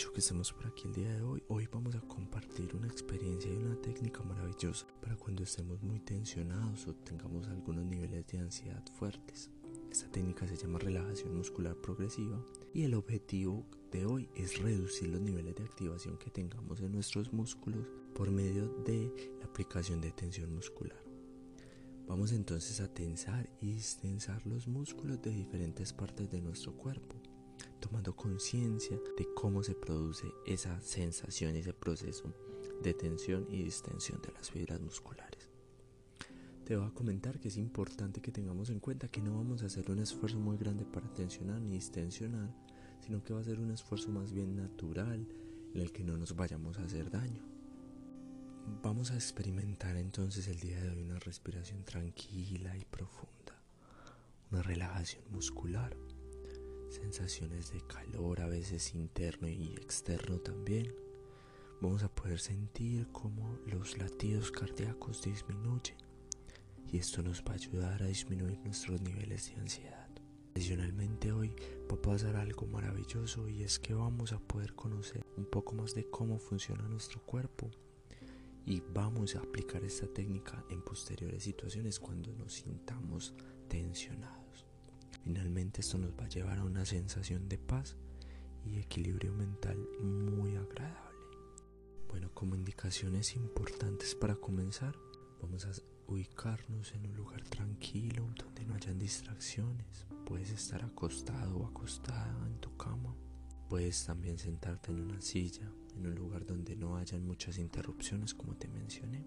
mucho que estemos por aquí el día de hoy. Hoy vamos a compartir una experiencia y una técnica maravillosa para cuando estemos muy tensionados o tengamos algunos niveles de ansiedad fuertes. Esta técnica se llama relajación muscular progresiva y el objetivo de hoy es reducir los niveles de activación que tengamos en nuestros músculos por medio de la aplicación de tensión muscular. Vamos entonces a tensar y distensar los músculos de diferentes partes de nuestro cuerpo tomando conciencia de cómo se produce esa sensación, ese proceso de tensión y distensión de las fibras musculares. Te voy a comentar que es importante que tengamos en cuenta que no vamos a hacer un esfuerzo muy grande para tensionar ni distensionar, sino que va a ser un esfuerzo más bien natural en el que no nos vayamos a hacer daño. Vamos a experimentar entonces el día de hoy una respiración tranquila y profunda, una relajación muscular sensaciones de calor a veces interno y externo también. Vamos a poder sentir cómo los latidos cardíacos disminuyen y esto nos va a ayudar a disminuir nuestros niveles de ansiedad. Adicionalmente hoy va a pasar algo maravilloso y es que vamos a poder conocer un poco más de cómo funciona nuestro cuerpo y vamos a aplicar esta técnica en posteriores situaciones cuando nos sintamos tensionados. Finalmente esto nos va a llevar a una sensación de paz y equilibrio mental muy agradable. Bueno, como indicaciones importantes para comenzar, vamos a ubicarnos en un lugar tranquilo donde no hayan distracciones. Puedes estar acostado o acostada en tu cama. Puedes también sentarte en una silla, en un lugar donde no hayan muchas interrupciones como te mencioné.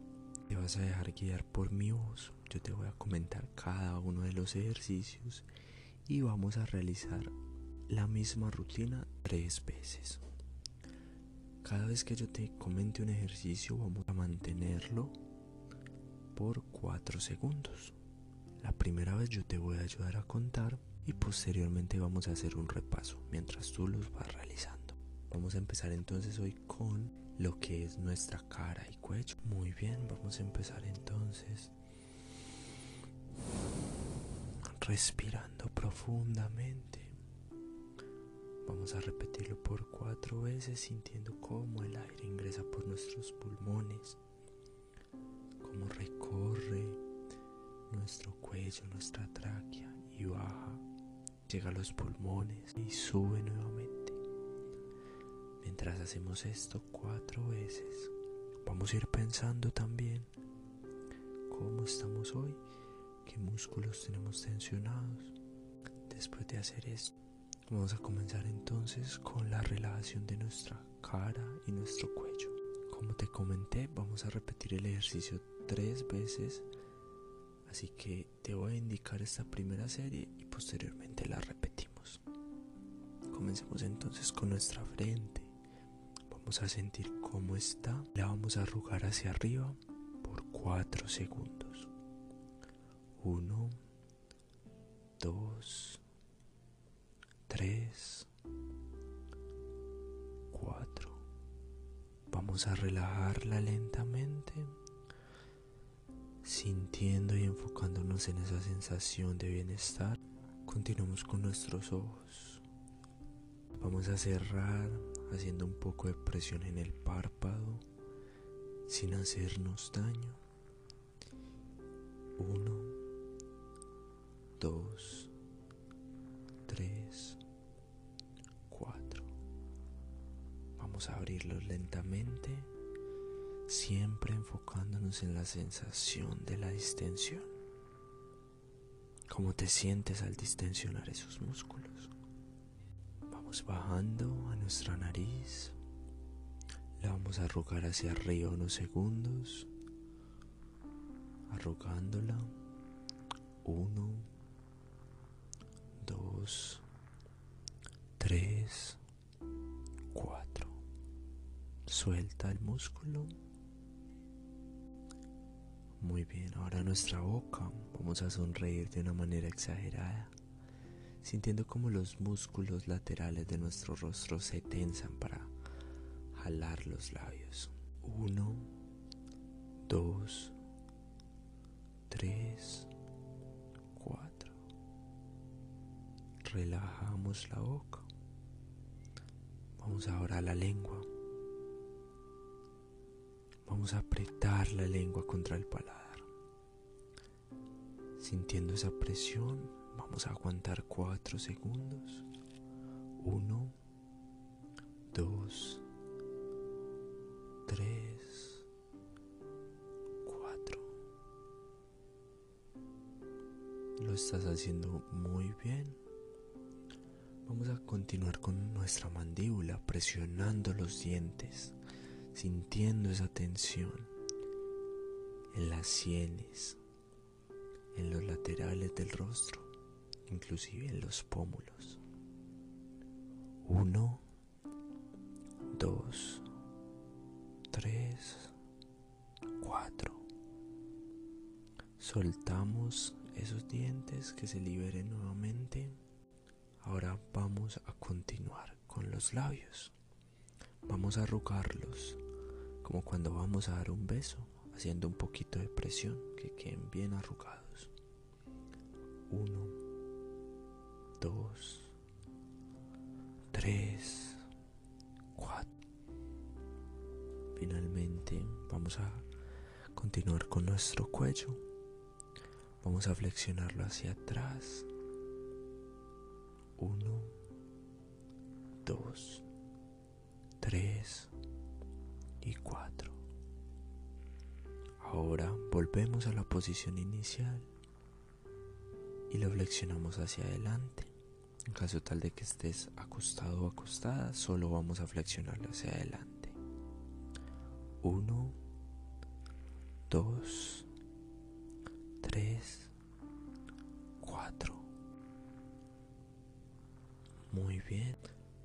Te vas a dejar guiar por mi voz. Yo te voy a comentar cada uno de los ejercicios y vamos a realizar la misma rutina tres veces. Cada vez que yo te comente un ejercicio vamos a mantenerlo por cuatro segundos. La primera vez yo te voy a ayudar a contar y posteriormente vamos a hacer un repaso mientras tú los vas realizando. Vamos a empezar entonces hoy con lo que es nuestra cara y cuello. Muy bien, vamos a empezar entonces respirando profundamente. Vamos a repetirlo por cuatro veces sintiendo cómo el aire ingresa por nuestros pulmones, cómo recorre nuestro cuello, nuestra tráquea y baja, llega a los pulmones y sube nuevamente. Mientras hacemos esto cuatro veces, vamos a ir pensando también cómo estamos hoy qué músculos tenemos tensionados. Después de hacer esto, vamos a comenzar entonces con la relajación de nuestra cara y nuestro cuello. Como te comenté, vamos a repetir el ejercicio tres veces, así que te voy a indicar esta primera serie y posteriormente la repetimos. Comencemos entonces con nuestra frente. Vamos a sentir cómo está. La vamos a arrugar hacia arriba por 4 segundos. 1, 2, 3, 4. Vamos a relajarla lentamente, sintiendo y enfocándonos en esa sensación de bienestar. Continuamos con nuestros ojos. Vamos a cerrar haciendo un poco de presión en el párpado sin hacernos daño. 1, 2, A abrirlos lentamente, siempre enfocándonos en la sensación de la distensión. ¿Cómo te sientes al distensionar esos músculos? Vamos bajando a nuestra nariz. La vamos a arrugar hacia arriba unos segundos. Arrugándola. Uno. 2, 3, 4. Suelta el músculo. Muy bien, ahora nuestra boca. Vamos a sonreír de una manera exagerada, sintiendo como los músculos laterales de nuestro rostro se tensan para jalar los labios. 1, 2, 3, 4 relajamos la boca. Vamos ahora a la lengua. Vamos a apretar la lengua contra el paladar. Sintiendo esa presión, vamos a aguantar 4 segundos. 1, 2, 3, 4. Lo estás haciendo muy bien. Vamos a continuar con nuestra mandíbula presionando los dientes, sintiendo esa tensión en las sienes, en los laterales del rostro, inclusive en los pómulos. Uno, dos, tres, cuatro. Soltamos esos dientes que se liberen nuevamente. Ahora vamos a continuar con los labios. Vamos a arrugarlos como cuando vamos a dar un beso, haciendo un poquito de presión, que queden bien arrugados. Uno, dos, tres, cuatro. Finalmente vamos a continuar con nuestro cuello. Vamos a flexionarlo hacia atrás uno, dos, tres y cuatro. Ahora volvemos a la posición inicial y lo flexionamos hacia adelante. En caso tal de que estés acostado o acostada, solo vamos a flexionarlo hacia adelante. Uno, dos, tres, cuatro. Muy bien.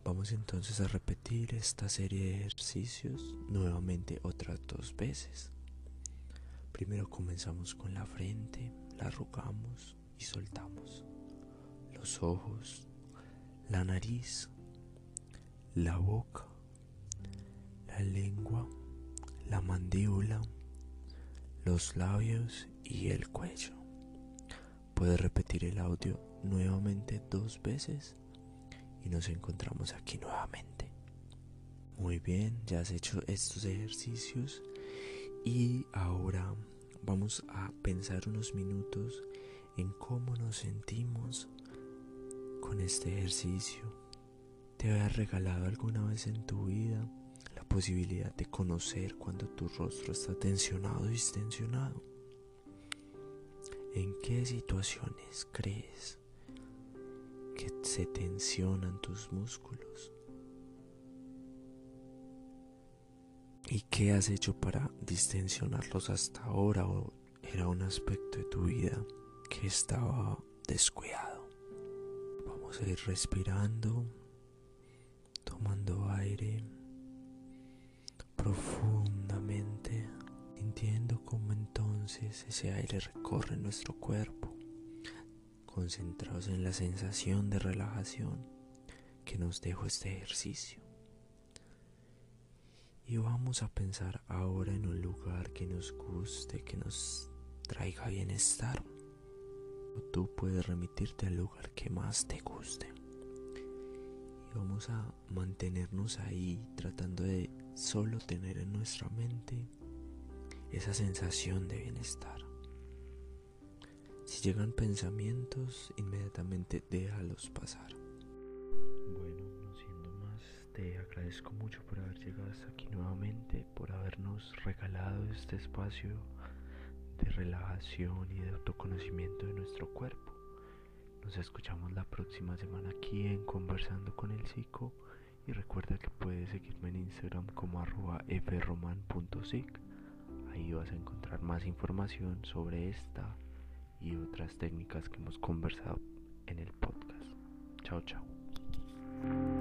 Vamos entonces a repetir esta serie de ejercicios nuevamente otras dos veces. Primero comenzamos con la frente, la arrugamos y soltamos. Los ojos, la nariz, la boca, la lengua, la mandíbula, los labios y el cuello. Puedes repetir el audio nuevamente dos veces y nos encontramos aquí nuevamente. Muy bien, ya has hecho estos ejercicios y ahora vamos a pensar unos minutos en cómo nos sentimos con este ejercicio. ¿Te había regalado alguna vez en tu vida la posibilidad de conocer cuando tu rostro está tensionado y distensionado? ¿En qué situaciones crees que se tensionan tus músculos. ¿Y qué has hecho para distensionarlos hasta ahora o era un aspecto de tu vida que estaba descuidado? Vamos a ir respirando, tomando aire profundamente, sintiendo cómo entonces ese aire recorre nuestro cuerpo concentrados en la sensación de relajación que nos dejó este ejercicio. Y vamos a pensar ahora en un lugar que nos guste, que nos traiga bienestar. Tú puedes remitirte al lugar que más te guste. Y vamos a mantenernos ahí tratando de solo tener en nuestra mente esa sensación de bienestar. Si llegan pensamientos, inmediatamente déjalos pasar. Bueno, no siendo más, te agradezco mucho por haber llegado hasta aquí nuevamente, por habernos regalado este espacio de relajación y de autoconocimiento de nuestro cuerpo. Nos escuchamos la próxima semana aquí en Conversando con el Psico y recuerda que puedes seguirme en Instagram como arroba froman.sic. Ahí vas a encontrar más información sobre esta y otras técnicas que hemos conversado en el podcast. Chao, chao.